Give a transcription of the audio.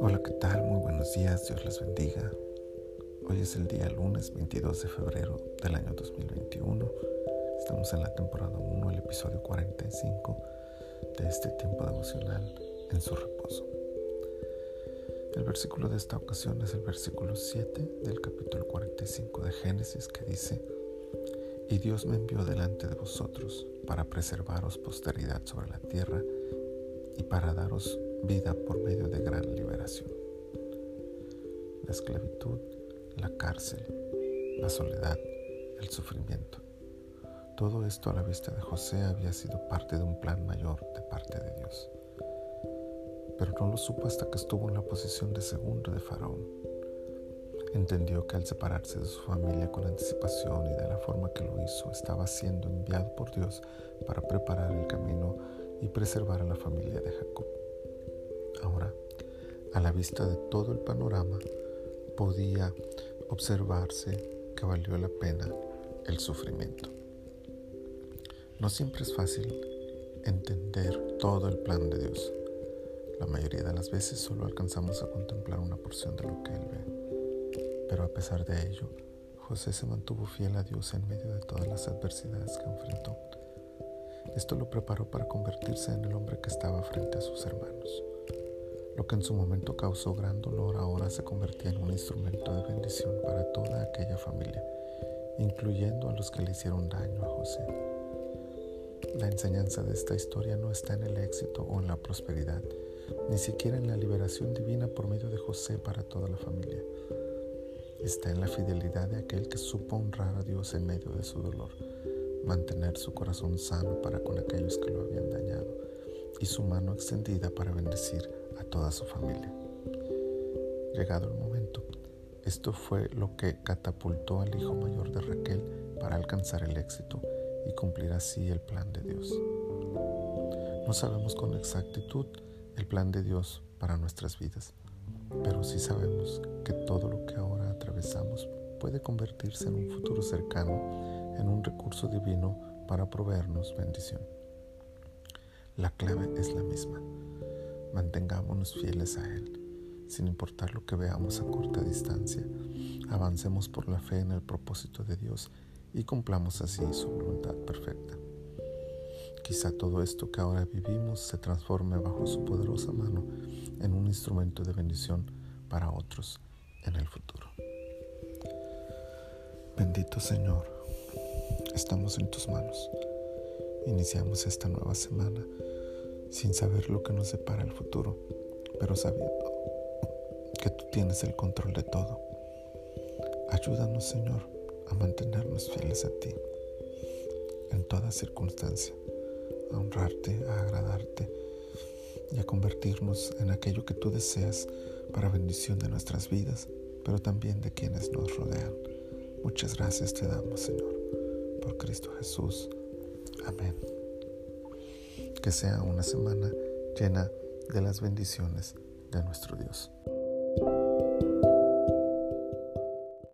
Hola, ¿qué tal? Muy buenos días, Dios les bendiga. Hoy es el día lunes 22 de febrero del año 2021. Estamos en la temporada 1, el episodio 45 de este tiempo devocional en su reposo. El versículo de esta ocasión es el versículo 7 del capítulo 45 de Génesis que dice, Y Dios me envió delante de vosotros para preservaros posteridad sobre la tierra y para daros vida por medio de gran liberación. La esclavitud, la cárcel, la soledad, el sufrimiento. Todo esto a la vista de José había sido parte de un plan mayor de parte de Dios. Pero no lo supo hasta que estuvo en la posición de segundo de Faraón. Entendió que al separarse de su familia con anticipación y de la forma que lo hizo, estaba siendo enviado por Dios para preparar el camino y preservar a la familia de Jacob. Ahora, a la vista de todo el panorama, podía observarse que valió la pena el sufrimiento. No siempre es fácil entender todo el plan de Dios. La mayoría de las veces solo alcanzamos a contemplar una porción de lo que Él ve. Pero a pesar de ello, José se mantuvo fiel a Dios en medio de todas las adversidades que enfrentó. Esto lo preparó para convertirse en el hombre que estaba frente a sus hermanos. Lo que en su momento causó gran dolor ahora se convertía en un instrumento de bendición para toda aquella familia, incluyendo a los que le hicieron daño a José. La enseñanza de esta historia no está en el éxito o en la prosperidad, ni siquiera en la liberación divina por medio de José para toda la familia. Está en la fidelidad de aquel que supo honrar a Dios en medio de su dolor, mantener su corazón sano para con aquellos que lo habían dañado y su mano extendida para bendecir a toda su familia. Llegado el momento, esto fue lo que catapultó al hijo mayor de Raquel para alcanzar el éxito y cumplir así el plan de Dios. No sabemos con exactitud el plan de Dios para nuestras vidas, pero sí sabemos que todo lo que ahora atravesamos puede convertirse en un futuro cercano en un recurso divino para proveernos bendición. La clave es la misma. Mantengámonos fieles a Él, sin importar lo que veamos a corta distancia. Avancemos por la fe en el propósito de Dios y cumplamos así su voluntad perfecta. Quizá todo esto que ahora vivimos se transforme bajo su poderosa mano en un instrumento de bendición para otros en el futuro. Bendito Señor, estamos en tus manos. Iniciamos esta nueva semana sin saber lo que nos depara el futuro, pero sabiendo que tú tienes el control de todo. Ayúdanos, Señor, a mantenernos fieles a ti en toda circunstancia, a honrarte, a agradarte y a convertirnos en aquello que tú deseas para bendición de nuestras vidas, pero también de quienes nos rodean. Muchas gracias te damos, Señor, por Cristo Jesús. Amén. Que sea una semana llena de las bendiciones de nuestro Dios.